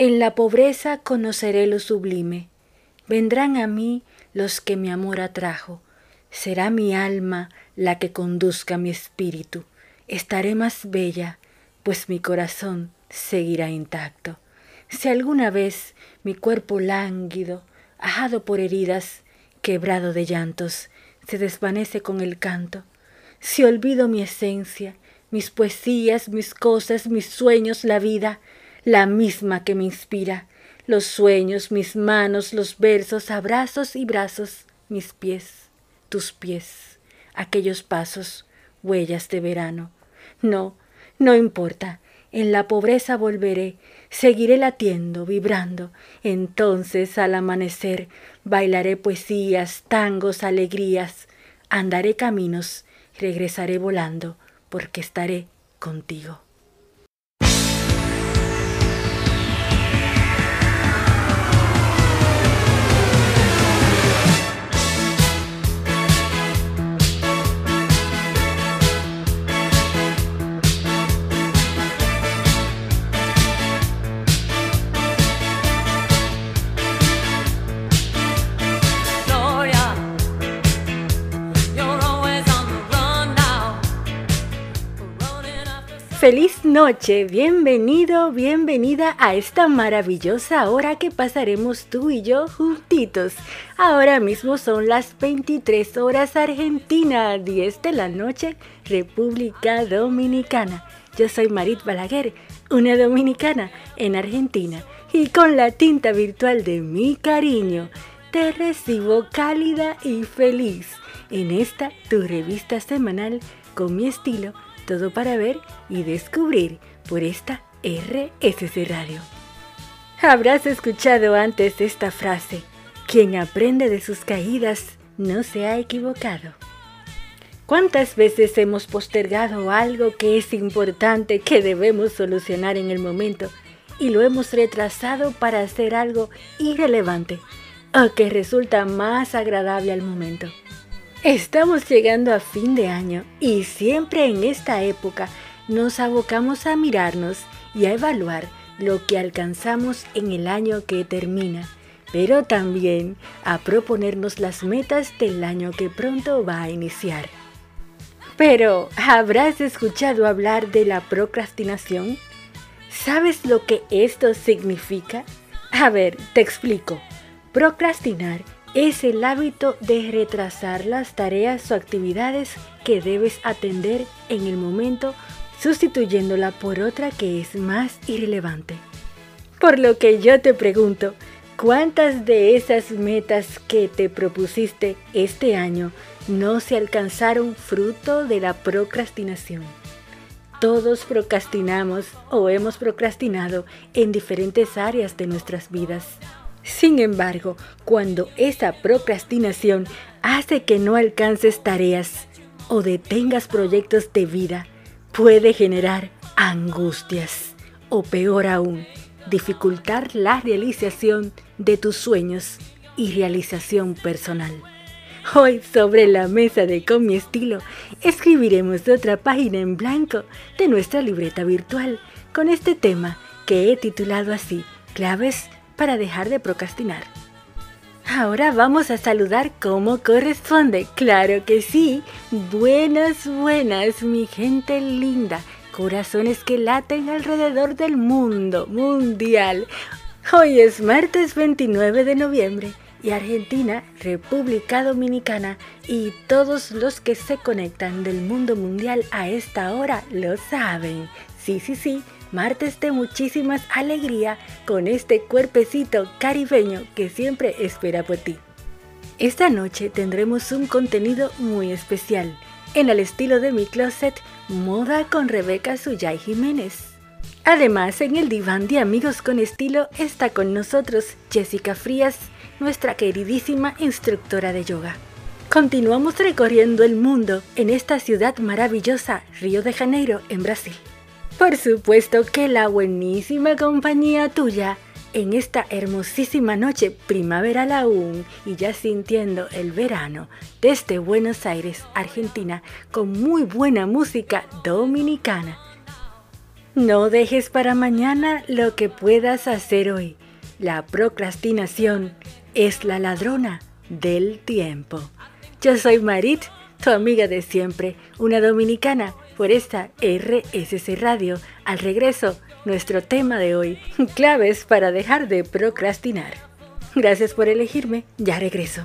En la pobreza conoceré lo sublime. Vendrán a mí los que mi amor atrajo. Será mi alma la que conduzca mi espíritu. Estaré más bella, pues mi corazón seguirá intacto. Si alguna vez mi cuerpo lánguido, ajado por heridas, quebrado de llantos, se desvanece con el canto, si olvido mi esencia, mis poesías, mis cosas, mis sueños, la vida, la misma que me inspira, los sueños, mis manos, los versos, abrazos y brazos, mis pies, tus pies, aquellos pasos, huellas de verano. No, no importa, en la pobreza volveré, seguiré latiendo, vibrando, entonces al amanecer bailaré poesías, tangos, alegrías, andaré caminos, regresaré volando, porque estaré contigo. Feliz noche, bienvenido, bienvenida a esta maravillosa hora que pasaremos tú y yo juntitos. Ahora mismo son las 23 horas Argentina, 10 de la noche, República Dominicana. Yo soy Marit Balaguer, una dominicana en Argentina, y con la tinta virtual de mi cariño, te recibo cálida y feliz en esta tu revista semanal con mi estilo todo para ver y descubrir por esta RSC Radio. Habrás escuchado antes esta frase, quien aprende de sus caídas no se ha equivocado. ¿Cuántas veces hemos postergado algo que es importante, que debemos solucionar en el momento, y lo hemos retrasado para hacer algo irrelevante o que resulta más agradable al momento? Estamos llegando a fin de año y siempre en esta época nos abocamos a mirarnos y a evaluar lo que alcanzamos en el año que termina, pero también a proponernos las metas del año que pronto va a iniciar. Pero, ¿habrás escuchado hablar de la procrastinación? ¿Sabes lo que esto significa? A ver, te explico. Procrastinar es el hábito de retrasar las tareas o actividades que debes atender en el momento sustituyéndola por otra que es más irrelevante. Por lo que yo te pregunto, ¿cuántas de esas metas que te propusiste este año no se alcanzaron fruto de la procrastinación? Todos procrastinamos o hemos procrastinado en diferentes áreas de nuestras vidas. Sin embargo, cuando esa procrastinación hace que no alcances tareas o detengas proyectos de vida, puede generar angustias o peor aún, dificultar la realización de tus sueños y realización personal. Hoy sobre la mesa de Con mi estilo escribiremos otra página en blanco de nuestra libreta virtual con este tema que he titulado así, claves para dejar de procrastinar. Ahora vamos a saludar como corresponde. Claro que sí. Buenas, buenas, mi gente linda. Corazones que laten alrededor del mundo mundial. Hoy es martes 29 de noviembre y Argentina, República Dominicana y todos los que se conectan del mundo mundial a esta hora lo saben. Sí, sí, sí martes de muchísimas alegría con este cuerpecito caribeño que siempre espera por ti. Esta noche tendremos un contenido muy especial, en el estilo de mi closet, moda con Rebeca Suyay Jiménez. Además, en el diván de amigos con estilo está con nosotros Jessica Frías, nuestra queridísima instructora de yoga. Continuamos recorriendo el mundo en esta ciudad maravillosa, Río de Janeiro, en Brasil. Por supuesto que la buenísima compañía tuya en esta hermosísima noche primaveral aún y ya sintiendo el verano desde Buenos Aires, Argentina, con muy buena música dominicana. No dejes para mañana lo que puedas hacer hoy. La procrastinación es la ladrona del tiempo. Yo soy Marit, tu amiga de siempre, una dominicana, por esta RSC Radio. Al regreso, nuestro tema de hoy, claves para dejar de procrastinar. Gracias por elegirme, ya regreso.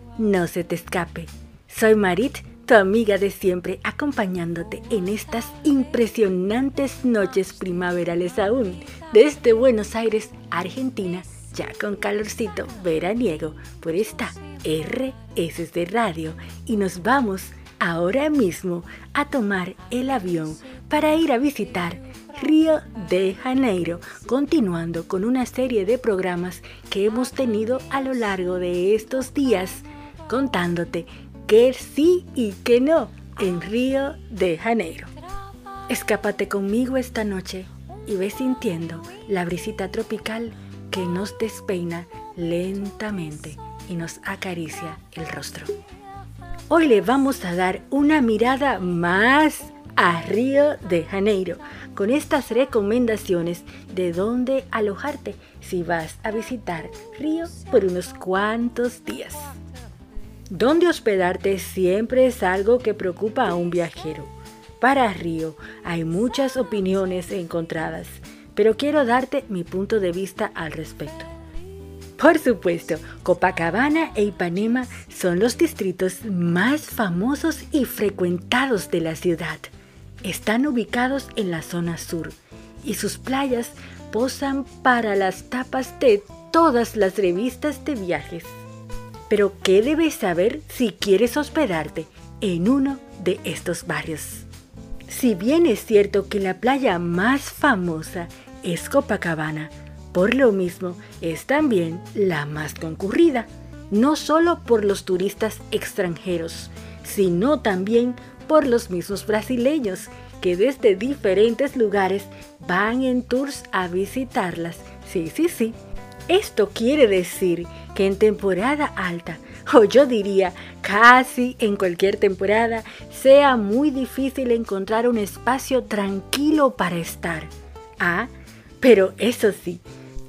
no se te escape. Soy Marit, tu amiga de siempre, acompañándote en estas impresionantes noches primaverales aún, desde Buenos Aires, Argentina, ya con calorcito veraniego, por esta RSC Radio. Y nos vamos ahora mismo a tomar el avión para ir a visitar Río de Janeiro, continuando con una serie de programas que hemos tenido a lo largo de estos días, contándote qué sí y qué no en Río de Janeiro. Escápate conmigo esta noche y ve sintiendo la brisita tropical que nos despeina lentamente y nos acaricia el rostro. Hoy le vamos a dar una mirada más a Río de Janeiro con estas recomendaciones de dónde alojarte si vas a visitar Río por unos cuantos días. Dónde hospedarte siempre es algo que preocupa a un viajero. Para Río hay muchas opiniones encontradas, pero quiero darte mi punto de vista al respecto. Por supuesto, Copacabana e Ipanema son los distritos más famosos y frecuentados de la ciudad están ubicados en la zona sur y sus playas posan para las tapas de todas las revistas de viajes. Pero ¿qué debes saber si quieres hospedarte en uno de estos barrios? Si bien es cierto que la playa más famosa es Copacabana, por lo mismo es también la más concurrida, no solo por los turistas extranjeros, sino también por los mismos brasileños que desde diferentes lugares van en tours a visitarlas. Sí, sí, sí. Esto quiere decir que en temporada alta, o yo diría casi en cualquier temporada, sea muy difícil encontrar un espacio tranquilo para estar. Ah, pero eso sí,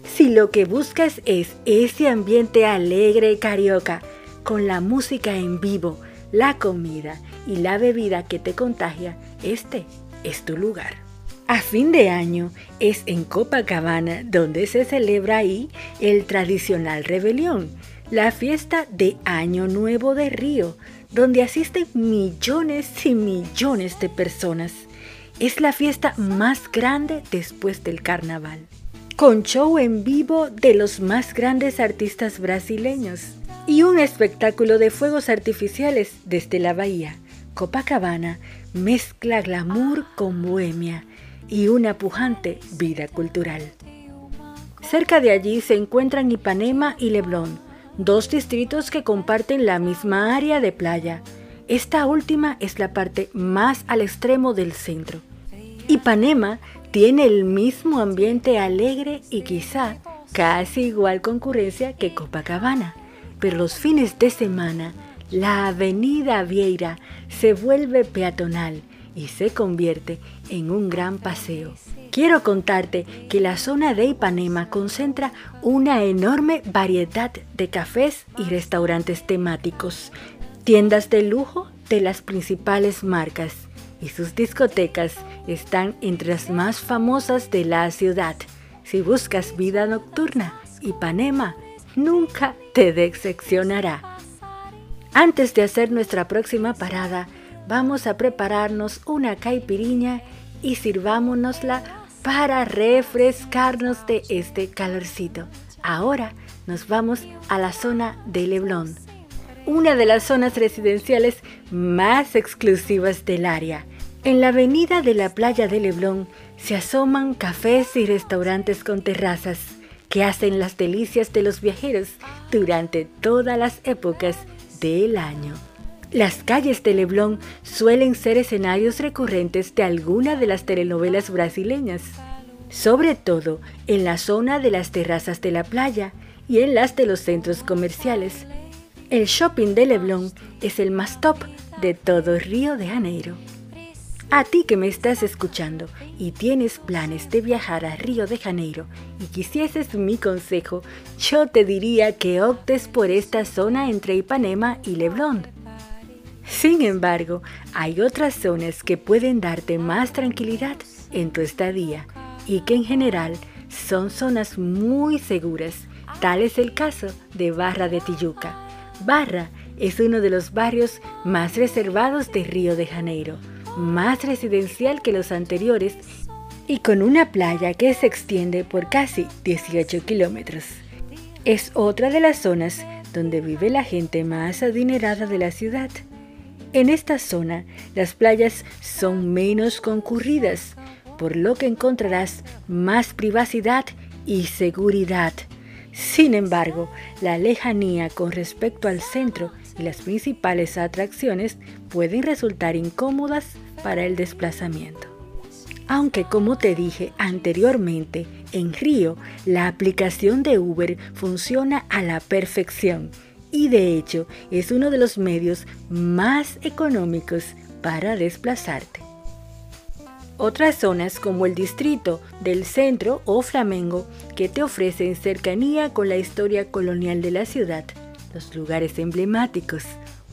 si lo que buscas es ese ambiente alegre carioca, con la música en vivo, la comida y la bebida que te contagia, este es tu lugar. A fin de año es en Copacabana donde se celebra ahí el tradicional rebelión, la fiesta de Año Nuevo de Río, donde asisten millones y millones de personas. Es la fiesta más grande después del carnaval, con show en vivo de los más grandes artistas brasileños y un espectáculo de fuegos artificiales desde la bahía. Copacabana mezcla glamour con bohemia y una pujante vida cultural. Cerca de allí se encuentran Ipanema y Leblon, dos distritos que comparten la misma área de playa. Esta última es la parte más al extremo del centro. Ipanema tiene el mismo ambiente alegre y quizá casi igual concurrencia que Copacabana pero los fines de semana la avenida Vieira se vuelve peatonal y se convierte en un gran paseo. Quiero contarte que la zona de Ipanema concentra una enorme variedad de cafés y restaurantes temáticos, tiendas de lujo de las principales marcas y sus discotecas están entre las más famosas de la ciudad. Si buscas vida nocturna, Ipanema nunca te decepcionará. Antes de hacer nuestra próxima parada, vamos a prepararnos una caipiriña y sirvámonosla para refrescarnos de este calorcito. Ahora nos vamos a la zona de Leblon, una de las zonas residenciales más exclusivas del área. En la avenida de la playa de Leblon se asoman cafés y restaurantes con terrazas que hacen las delicias de los viajeros durante todas las épocas del año. Las calles de Leblon suelen ser escenarios recurrentes de alguna de las telenovelas brasileñas, sobre todo en la zona de las terrazas de la playa y en las de los centros comerciales. El shopping de Leblon es el más top de todo Río de Janeiro. A ti que me estás escuchando y tienes planes de viajar a Río de Janeiro y quisieses mi consejo, yo te diría que optes por esta zona entre Ipanema y Leblon. Sin embargo, hay otras zonas que pueden darte más tranquilidad en tu estadía y que en general son zonas muy seguras. Tal es el caso de Barra de Tijuca. Barra es uno de los barrios más reservados de Río de Janeiro, más residencial que los anteriores y con una playa que se extiende por casi 18 kilómetros. Es otra de las zonas donde vive la gente más adinerada de la ciudad. En esta zona, las playas son menos concurridas, por lo que encontrarás más privacidad y seguridad. Sin embargo, la lejanía con respecto al centro y las principales atracciones pueden resultar incómodas para el desplazamiento. Aunque como te dije anteriormente, en Río la aplicación de Uber funciona a la perfección y de hecho es uno de los medios más económicos para desplazarte. Otras zonas como el distrito del centro o Flamengo que te ofrecen cercanía con la historia colonial de la ciudad, los lugares emblemáticos,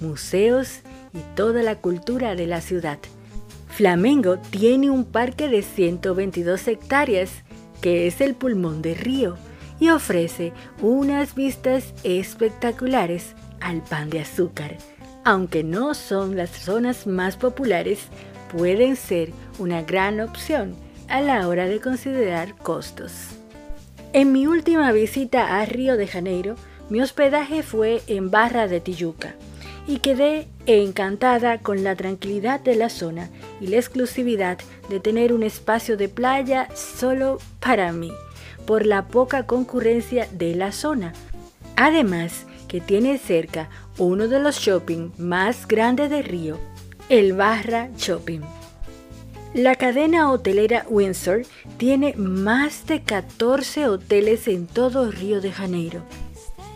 museos y toda la cultura de la ciudad. Flamengo tiene un parque de 122 hectáreas que es el pulmón de Río y ofrece unas vistas espectaculares al pan de azúcar. Aunque no son las zonas más populares, pueden ser una gran opción a la hora de considerar costos. En mi última visita a Río de Janeiro, mi hospedaje fue en Barra de Tijuca y quedé encantada con la tranquilidad de la zona y la exclusividad de tener un espacio de playa solo para mí por la poca concurrencia de la zona. Además, que tiene cerca uno de los shopping más grandes de Río, el Barra Shopping. La cadena hotelera Windsor tiene más de 14 hoteles en todo Río de Janeiro.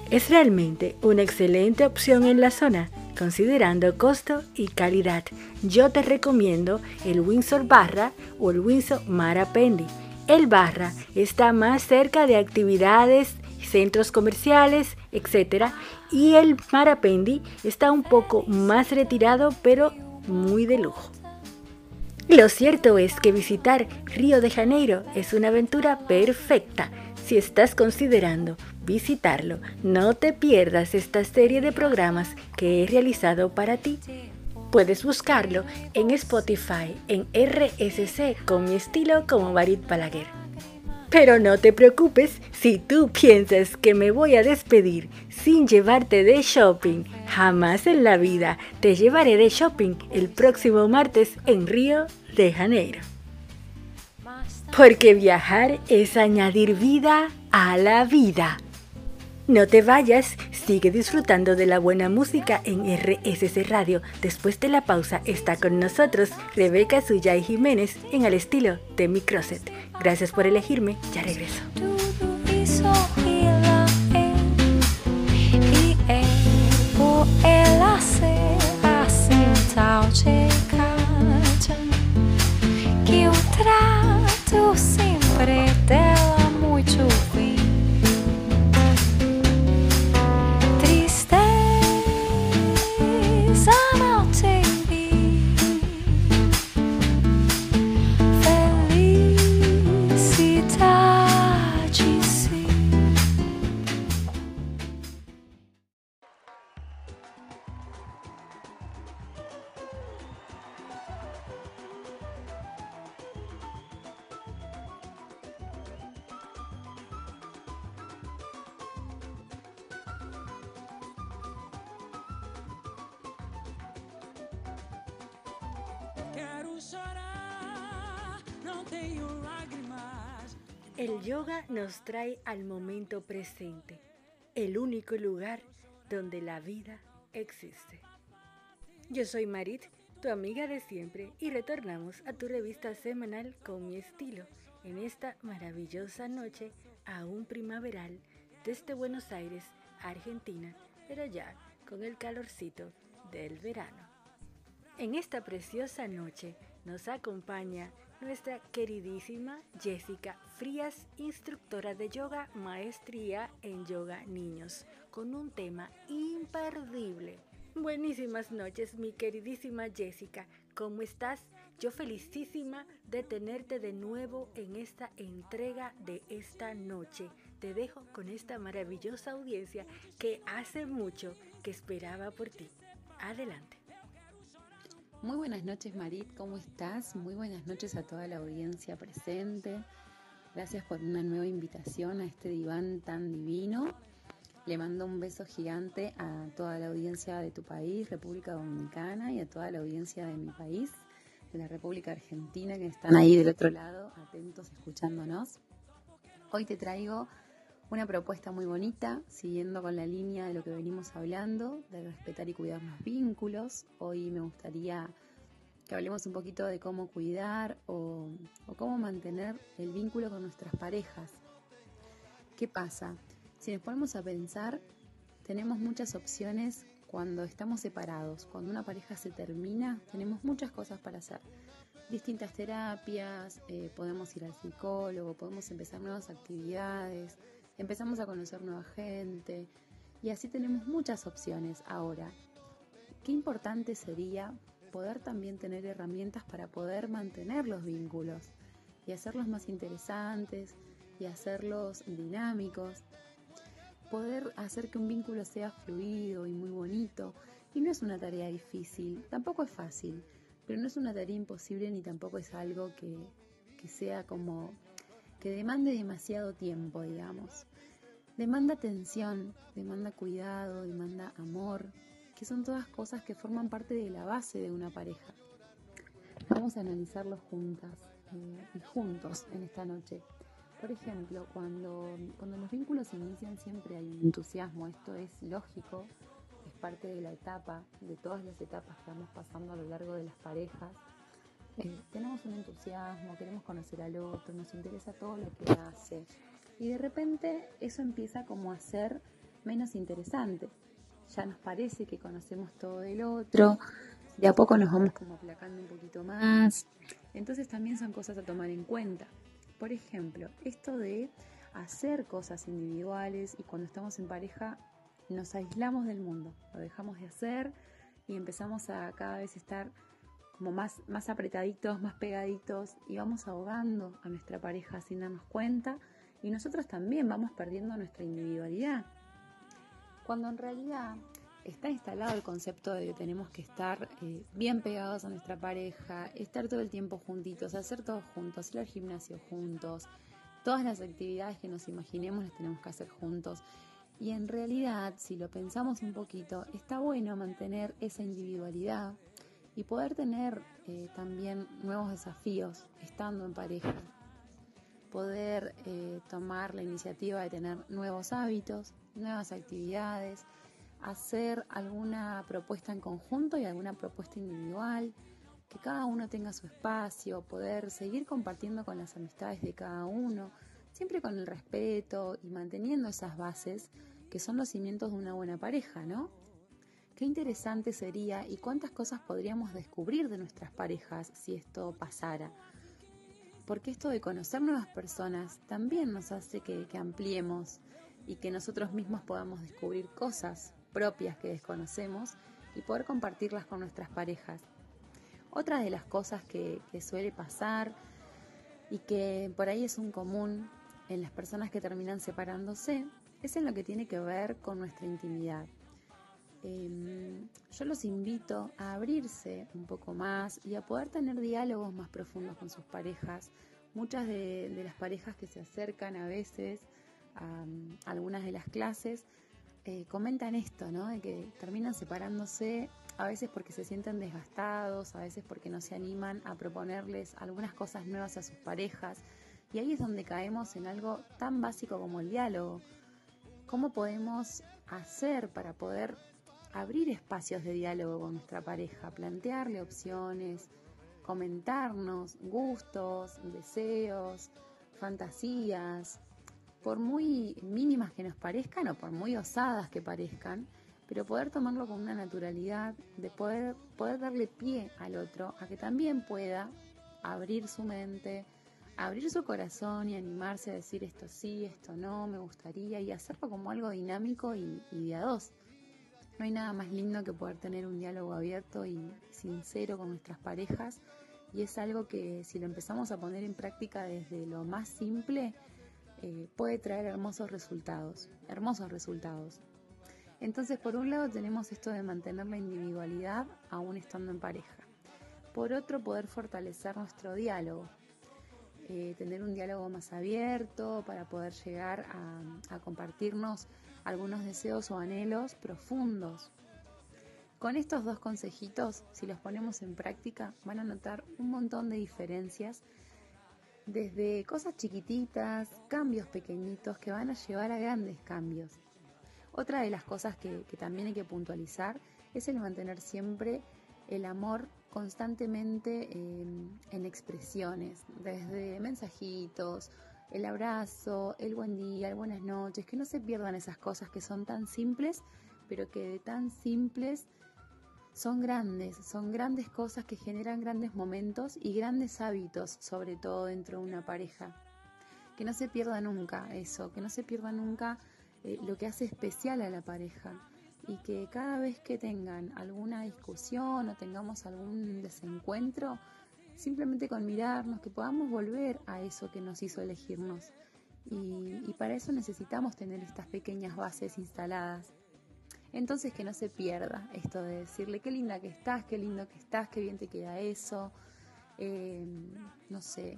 Es realmente una excelente opción en la zona, considerando costo y calidad. Yo te recomiendo el Windsor Barra o el Windsor Marapendi el Barra está más cerca de actividades, centros comerciales, etc. Y el Marapendi está un poco más retirado, pero muy de lujo. Lo cierto es que visitar Río de Janeiro es una aventura perfecta. Si estás considerando visitarlo, no te pierdas esta serie de programas que he realizado para ti. Puedes buscarlo en Spotify, en RSC con mi estilo como Barit Palaguer. Pero no te preocupes si tú piensas que me voy a despedir sin llevarte de shopping. Jamás en la vida te llevaré de shopping el próximo martes en Río de Janeiro. Porque viajar es añadir vida a la vida. No te vayas, sigue disfrutando de la buena música en RSC Radio. Después de la pausa está con nosotros Rebeca Suyay Jiménez en el estilo de mi Crosset. Gracias por elegirme, ya regreso. Nos trae al momento presente, el único lugar donde la vida existe. Yo soy Marit, tu amiga de siempre, y retornamos a tu revista semanal con mi estilo en esta maravillosa noche aún primaveral desde Buenos Aires, Argentina, pero ya con el calorcito del verano. En esta preciosa noche nos acompaña nuestra queridísima Jessica Frías, instructora de yoga, maestría en yoga niños, con un tema imperdible. Buenísimas noches, mi queridísima Jessica. ¿Cómo estás? Yo felicísima de tenerte de nuevo en esta entrega de esta noche. Te dejo con esta maravillosa audiencia que hace mucho que esperaba por ti. Adelante. Muy buenas noches Marit, ¿cómo estás? Muy buenas noches a toda la audiencia presente. Gracias por una nueva invitación a este diván tan divino. Le mando un beso gigante a toda la audiencia de tu país, República Dominicana, y a toda la audiencia de mi país, de la República Argentina, que están ahí del otro lado, atentos, escuchándonos. Hoy te traigo una propuesta muy bonita, siguiendo con la línea de lo que venimos hablando, de respetar y cuidar los vínculos. Hoy me gustaría que hablemos un poquito de cómo cuidar o, cómo mantener el vínculo con nuestras parejas. ¿Qué pasa? Si nos ponemos a pensar, tenemos muchas opciones cuando estamos separados. Cuando una pareja se termina, tenemos muchas cosas para hacer. Distintas terapias, eh, podemos ir al psicólogo, podemos empezar nuevas actividades, empezamos a conocer nueva gente y así tenemos muchas opciones ahora. Qué importante sería poder también tener herramientas para poder mantener los vínculos y hacerlos más interesantes y hacerlos dinámicos. Poder hacer que un vínculo sea fluido y muy bonito. Y no es una tarea difícil, tampoco es fácil, pero no es una tarea imposible ni tampoco es algo que, que sea como que demande demasiado tiempo, digamos. Demanda atención, demanda cuidado, demanda amor, que son todas cosas que forman parte de la base de una pareja. Vamos a analizarlos juntas eh, y juntos en esta noche. Por ejemplo, cuando, cuando los vínculos se inician siempre hay un entusiasmo, esto es lógico, es parte de la etapa, de todas las etapas que vamos pasando a lo largo de las parejas eh, tenemos un entusiasmo, queremos conocer al otro, nos interesa todo lo que hace. Y de repente eso empieza como a ser menos interesante. Ya nos parece que conocemos todo del otro, de a poco nos vamos como aplacando un poquito más. Entonces también son cosas a tomar en cuenta. Por ejemplo, esto de hacer cosas individuales y cuando estamos en pareja nos aislamos del mundo, lo dejamos de hacer y empezamos a cada vez estar como más, más apretaditos, más pegaditos y vamos ahogando a nuestra pareja sin darnos cuenta y nosotros también vamos perdiendo nuestra individualidad. Cuando en realidad está instalado el concepto de que tenemos que estar eh, bien pegados a nuestra pareja, estar todo el tiempo juntitos, hacer todo juntos, ir al gimnasio juntos, todas las actividades que nos imaginemos las tenemos que hacer juntos. Y en realidad, si lo pensamos un poquito, está bueno mantener esa individualidad, y poder tener eh, también nuevos desafíos estando en pareja. Poder eh, tomar la iniciativa de tener nuevos hábitos, nuevas actividades, hacer alguna propuesta en conjunto y alguna propuesta individual, que cada uno tenga su espacio, poder seguir compartiendo con las amistades de cada uno, siempre con el respeto y manteniendo esas bases que son los cimientos de una buena pareja, ¿no? Qué interesante sería y cuántas cosas podríamos descubrir de nuestras parejas si esto pasara. Porque esto de conocer nuevas personas también nos hace que, ampliemos y que nosotros mismos podamos descubrir cosas propias que desconocemos y poder compartirlas con nuestras parejas. Otra de las cosas que, que, suele pasar y que por ahí es un común en las personas que terminan separándose es en lo que tiene que ver con nuestra intimidad. Em, yo los invito a abrirse un poco más y a poder tener diálogos más profundos con sus parejas. Muchas de, las parejas que se acercan a veces a, algunas de las clases eh, comentan esto, ¿no? De que terminan separándose a veces porque se sienten desgastados, a veces porque no se animan a proponerles algunas cosas nuevas a sus parejas. Y ahí es donde caemos en algo tan básico como el diálogo. ¿Cómo podemos hacer para poder abrir espacios de diálogo con nuestra pareja, plantearle opciones, comentarnos gustos, deseos, fantasías, por muy mínimas que nos parezcan o por muy osadas que parezcan, pero poder tomarlo con una naturalidad, de poder, poder darle pie al otro a que también pueda abrir su mente, abrir su corazón y animarse a decir esto sí, esto no, me gustaría y hacerlo como algo dinámico y, y de dos. No hay nada más lindo que poder tener un diálogo abierto y sincero con nuestras parejas y es algo que si lo empezamos a poner en práctica desde lo más simple, eh, puede traer hermosos resultados, hermosos resultados. Entonces, por un lado tenemos esto de mantener la individualidad aún estando en pareja. Por otro, poder fortalecer nuestro diálogo, eh, tener un diálogo más abierto para poder llegar a compartirnos algunos deseos o anhelos profundos. Con estos dos consejitos, si los ponemos en práctica, van a notar un montón de diferencias, desde cosas chiquititas, cambios pequeñitos que van a llevar a grandes cambios. Otra de las cosas que, también hay que puntualizar es el mantener siempre el amor constantemente en expresiones, desde mensajitos, el abrazo, el buen día, el buenas noches, que no se pierdan esas cosas que son tan simples, pero que de tan simples son grandes, son grandes cosas que generan grandes momentos y grandes hábitos, sobre todo dentro de una pareja. Que no se pierda nunca eso, que no se pierda nunca eh, lo que hace especial a la pareja y que cada vez que tengan alguna discusión o tengamos algún desencuentro, simplemente con mirarnos, que podamos volver a eso que nos hizo elegirnos. y para eso necesitamos tener estas pequeñas bases instaladas. Entonces que no se pierda esto de decirle qué linda que estás, qué lindo que estás, qué bien te queda eso. Eh, no sé,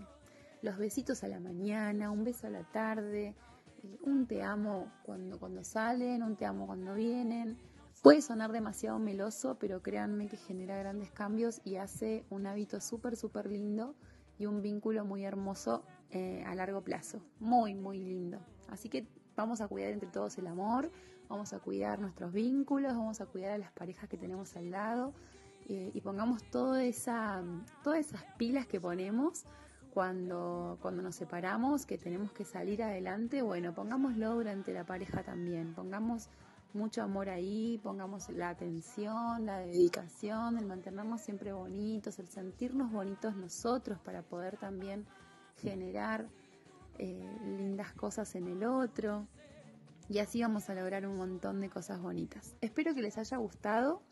los besitos a la mañana, un beso a la tarde, eh, un te amo cuando, cuando salen, un te amo cuando vienen. Puede sonar demasiado meloso, pero créanme que genera grandes cambios y hace un hábito súper, súper lindo y un vínculo muy hermoso eh, a largo plazo. Muy, muy lindo. Así que vamos a cuidar entre todos el amor, vamos a cuidar nuestros vínculos, vamos a cuidar a las parejas que tenemos al lado eh, y pongamos todas esas pilas que ponemos cuando, cuando nos separamos, que tenemos que salir adelante, bueno, pongámoslo durante la pareja también, pongamos mucho amor ahí, pongamos la atención, la dedicación, el mantenernos siempre bonitos, el sentirnos bonitos nosotros para poder también generar eh, lindas cosas en el otro. Y así vamos a lograr un montón de cosas bonitas. Espero que les haya gustado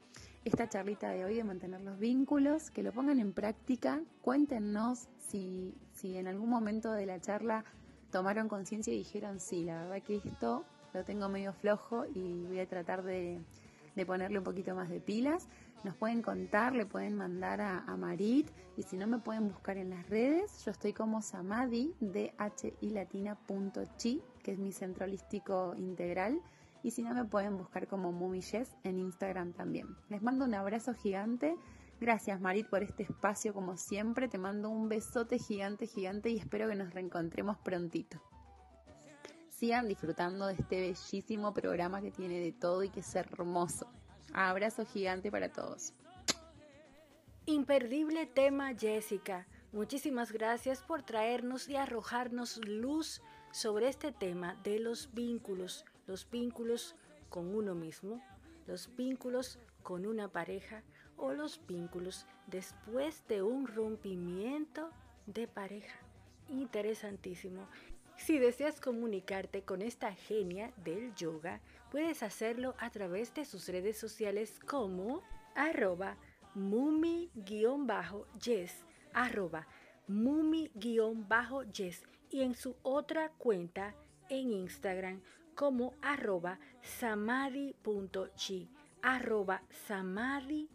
esta charlita de hoy de mantener los vínculos, que lo pongan en práctica. Cuéntenos si, si en algún momento de la charla tomaron conciencia y dijeron, sí, la verdad que esto lo tengo medio flojo y voy a tratar de, de ponerle un poquito más de pilas. Nos pueden contar, le pueden mandar a, Marit y si no me pueden buscar en las redes, yo estoy como Samadi de hilatina.chi, que es mi centro holístico integral. Y si no me pueden buscar como Mumiyes en Instagram también. Les mando un abrazo gigante. Gracias Marit por este espacio como siempre. Te mando un besote gigante, gigante y espero que nos reencontremos prontito. Disfrutando de este bellísimo programa que tiene de todo y que es hermoso. Abrazo gigante para todos. Imperdible tema, Jessica. Muchísimas gracias por traernos y arrojarnos luz sobre este tema de los vínculos, los vínculos con uno mismo, los vínculos con una pareja o los vínculos después de un rompimiento de pareja. Interesantísimo. Si deseas comunicarte con esta genia del yoga, puedes hacerlo a través de sus redes sociales como arroba mumi-yes, arroba mumi-yes y en su otra cuenta en Instagram como arroba samadhi.chi, arroba samadhi.chi.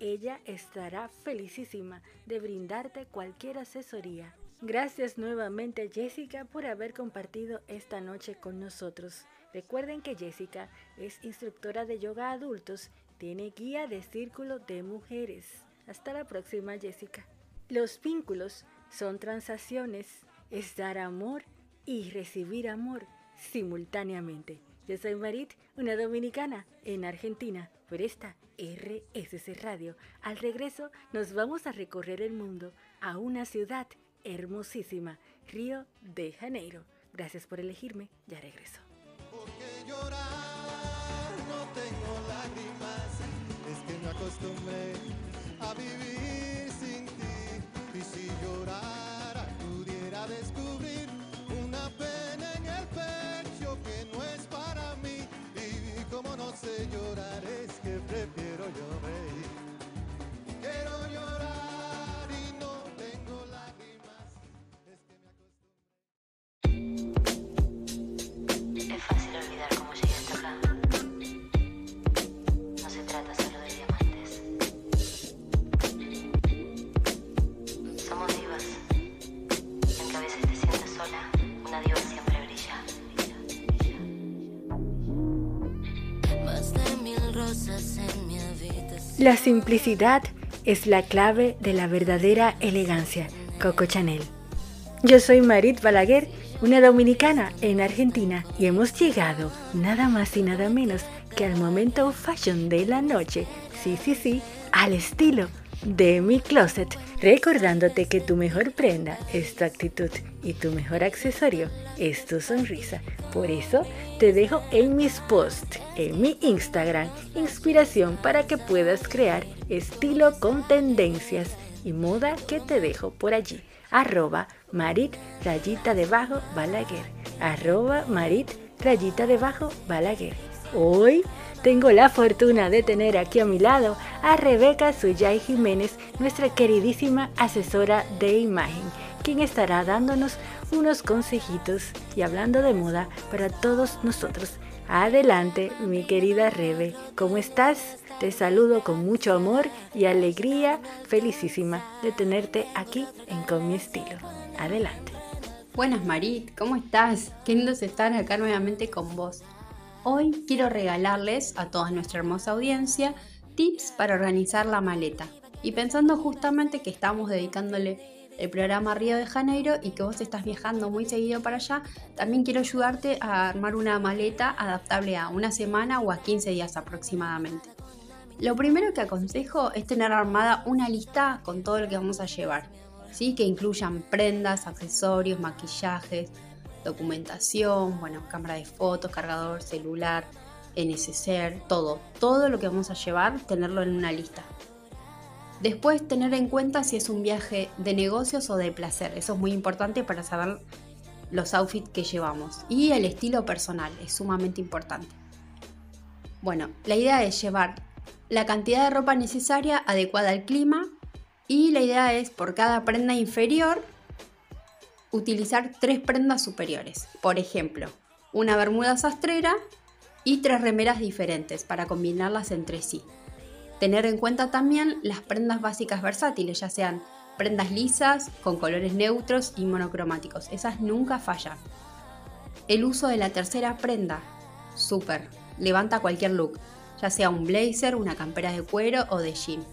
Ella estará felicísima de brindarte cualquier asesoría Gracias nuevamente Jessica por haber compartido esta noche con nosotros. Recuerden que Jessica es instructora de yoga adultos tiene guía de círculo de mujeres. Hasta la próxima, Jessica. Los vínculos son transacciones, es dar amor y recibir amor simultáneamente. Yo soy Marit, una dominicana en Argentina, por esta RSC Radio. Al regreso nos vamos a recorrer el mundo a una ciudad hermosísima, Río de Janeiro. Gracias por elegirme, ya regreso. Porque llorar no tengo lágrimas, es que me acostumbré a vivir sin ti. Y si llorara pudiera descubrir La simplicidad es la clave de la verdadera elegancia. Coco Chanel. Yo soy Marit Balaguer, una dominicana en Argentina, y hemos llegado nada más y nada menos que al momento fashion de la noche. Sí, sí, sí, al estilo de mi closet, recordándote que tu mejor prenda es tu actitud y tu mejor accesorio es tu sonrisa. Por eso te dejo en mis posts, en mi Instagram, inspiración para que puedas crear estilo con tendencias y moda que te dejo por allí. Arroba Marit rayita debajo Balaguer. Arroba Marit rayita debajo Balaguer. Hoy tengo la fortuna de tener aquí a mi lado a Rebeca Suyay Jiménez, nuestra queridísima asesora de imagen, quien estará dándonos unos consejitos y hablando de moda para todos nosotros. Adelante, mi querida Rebe, ¿cómo estás? Te saludo con mucho amor y alegría, felicísima de tenerte aquí en Con mi estilo. Adelante. Buenas Marit, ¿cómo estás? Qué lindo es estar acá nuevamente con vos. Hoy quiero regalarles a toda nuestra hermosa audiencia tips para organizar la maleta. Y pensando justamente que estamos dedicándole el programa Río de Janeiro y que vos estás viajando muy seguido para allá, también quiero ayudarte a armar una maleta adaptable a una semana o a 15 días aproximadamente. Lo primero que aconsejo es tener armada una lista con todo lo que vamos a llevar, ¿sí? que incluyan prendas, accesorios, maquillajes, documentación, bueno, cámara de fotos, cargador, celular, neceser, todo, todo lo que vamos a llevar, tenerlo en una lista. Después tener en cuenta si es un viaje de negocios o de placer, eso es muy importante para saber los outfits que llevamos. Y el estilo personal es sumamente importante. Bueno, la idea es llevar la cantidad de ropa necesaria adecuada al clima y la idea es por cada prenda inferior utilizar tres prendas superiores. Por ejemplo, una bermuda sastrera y tres remeras diferentes para combinarlas entre sí. Tener en cuenta también las prendas básicas versátiles, ya sean prendas lisas, con colores neutros y monocromáticos. Esas nunca fallan. El uso de la tercera prenda, súper, levanta cualquier look, ya sea un blazer, una campera de cuero o de jean.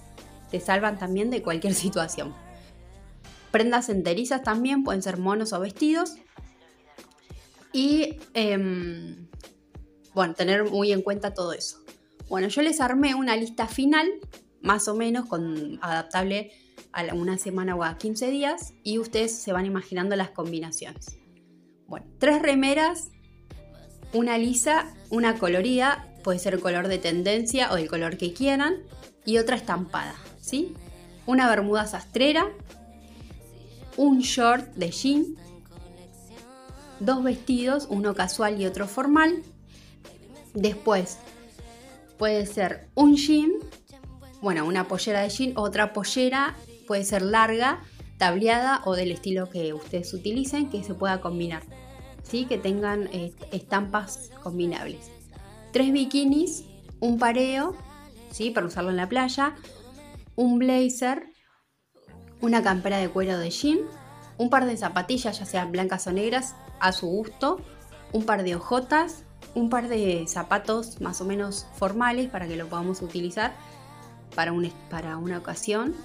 Te salvan también de cualquier situación. Prendas enterizas también pueden ser monos o vestidos. Y em, bueno, tener muy en cuenta todo eso. Bueno, yo les armé una lista final, más o menos, con adaptable a una semana o a 15 días, y ustedes se van imaginando las combinaciones. Bueno, tres remeras, una lisa, una colorida, puede ser el color de tendencia o el color que quieran, y otra estampada, ¿sí? Una bermuda sastrera, un short de jean, dos vestidos, uno casual y otro formal. Después puede ser un jean, bueno, una pollera de jean, otra pollera puede ser larga, tableada o del estilo que ustedes utilicen, que se pueda combinar, ¿sí? que tengan eh, estampas combinables. Tres bikinis, un pareo, ¿sí? para usarlo en la playa, un blazer, una campera de cuero de jean, un par de zapatillas, ya sean blancas o negras, a su gusto, un par de hojotas, un par de zapatos más o menos formales para que lo podamos utilizar para, un, para una ocasión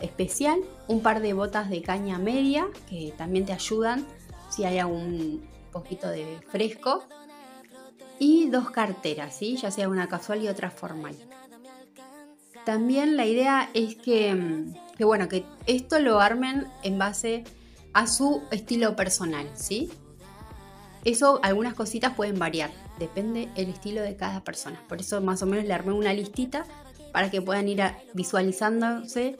especial, un par de botas de caña media que también te ayudan si hay algún poquito de fresco y dos carteras, ¿sí? ya sea una casual y otra formal. También la idea es que, que, bueno, que esto lo armen en base a su estilo personal, ¿sí? Eso, algunas cositas pueden variar, depende el estilo de cada persona. Por eso más o menos le armé una listita para que puedan ir visualizándose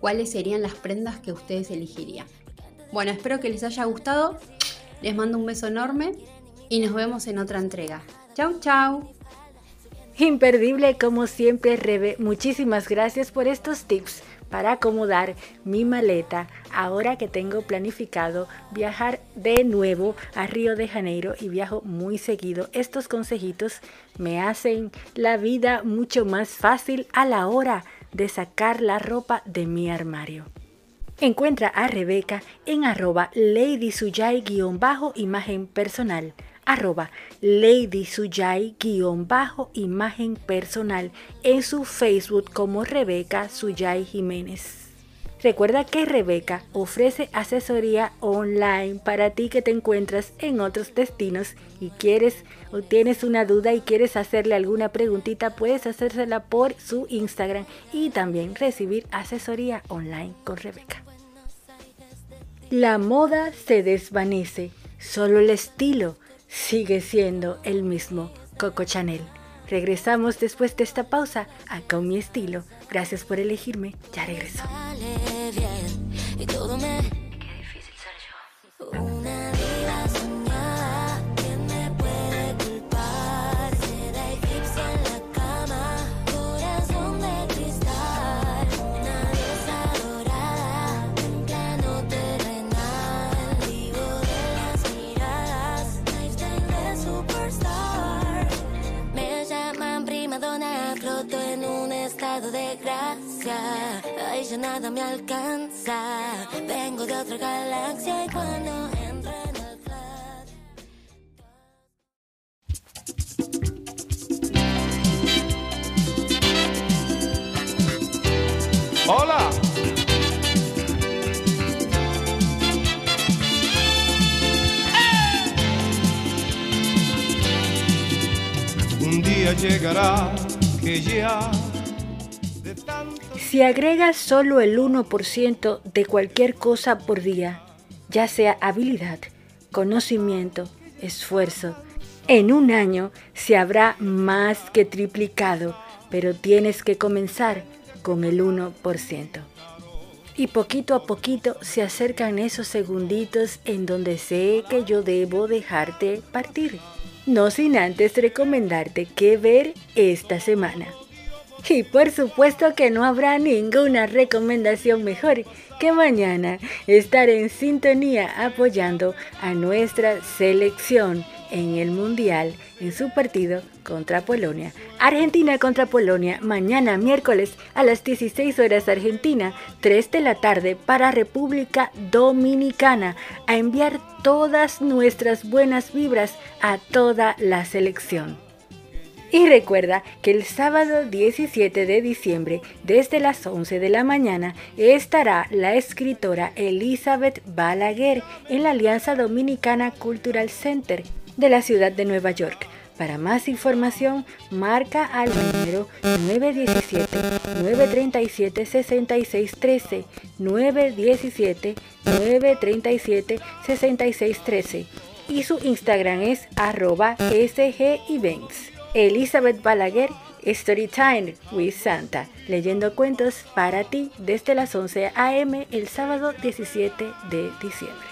cuáles serían las prendas que ustedes elegirían. Bueno, espero que les haya gustado. Les mando un beso enorme y nos vemos en otra entrega. Chau, chau. Imperdible como siempre, Rebe. Muchísimas gracias por estos tips para acomodar mi maleta ahora que tengo planificado viajar de nuevo a Río de Janeiro y viajo muy seguido. Estos consejitos me hacen la vida mucho más fácil a la hora de sacar la ropa de mi armario. Encuentra a Rebeca en arroba ladysuyay-imagen personal arroba Lady Suyay-bajo imagen personal en su Facebook como Rebeca Suyay Jiménez. Recuerda que Rebeca ofrece asesoría online para ti que te encuentras en otros destinos y quieres o tienes una duda y quieres hacerle alguna preguntita, puedes hacérsela por su Instagram y también recibir asesoría online con Rebeca. La moda se desvanece, solo el estilo sigue siendo el mismo Coco Chanel. Regresamos después de esta pausa a Con mi estilo. Gracias por elegirme. Ya regreso. Ay, ya nada me alcanza. Vengo de otra galaxia y cuando entro en el club. Hola. Un día llegará que ya si agregas solo el 1% de cualquier cosa por día, ya sea habilidad, conocimiento, esfuerzo, en un año se habrá más que triplicado, pero tienes que comenzar con el 1%. Y poquito a poquito se acercan esos segunditos en donde sé que yo debo dejarte partir. No sin antes recomendarte qué ver esta semana. Y por supuesto que no habrá ninguna recomendación mejor que mañana estar en sintonía apoyando a nuestra selección en el Mundial en su partido contra Polonia. Argentina contra Polonia mañana miércoles a las 16 horas Argentina, 3 de la tarde para República Dominicana, a enviar todas nuestras buenas vibras a toda la selección. Y recuerda que el sábado 17 de diciembre, desde las 11 de la mañana, estará la escritora Elizabeth Balaguer en la Alianza Dominicana Cultural Center de la ciudad de Nueva York. Para más información, marca al número 917-937-6613, 917-937-6613 y su Instagram es arroba sgevents. Elizabeth Balaguer, Storytime with Santa, leyendo cuentos para ti desde las 11 a.m. el sábado 17 de diciembre.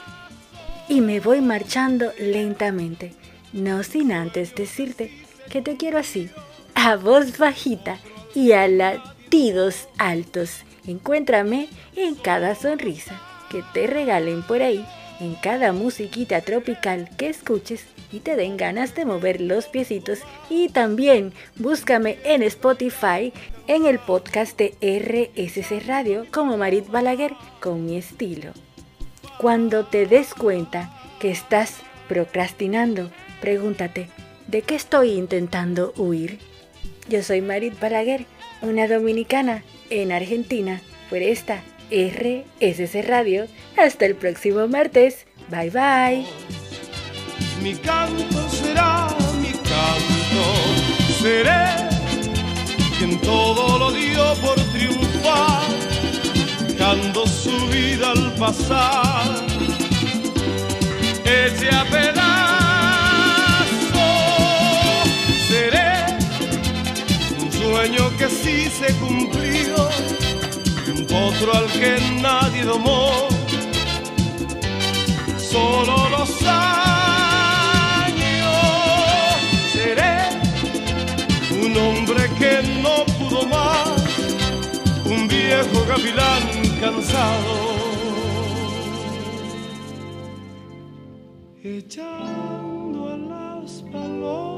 Y me voy marchando lentamente, no sin antes decirte que te quiero así, a voz bajita y a latidos altos. Encuéntrame en cada sonrisa que te regalen por ahí, en cada musiquita tropical que escuches y te den ganas de mover los piecitos. Y también búscame en Spotify en el podcast de RSC Radio como Marit Balaguer con mi estilo. Cuando te des cuenta que estás procrastinando, pregúntate, ¿De qué estoy intentando huir? Yo soy Marit Balaguer, una dominicana en Argentina, por esta RSC Radio. Hasta el próximo martes. Bye bye. Mi canto será mi canto, seré quien todo lo dio por triunfar, dando su vida al pasar, ella a sueño que sí se cumplió, un potro al que nadie domó, solo los años seré un hombre que no pudo más, un viejo gavilán cansado. Echando a las palomas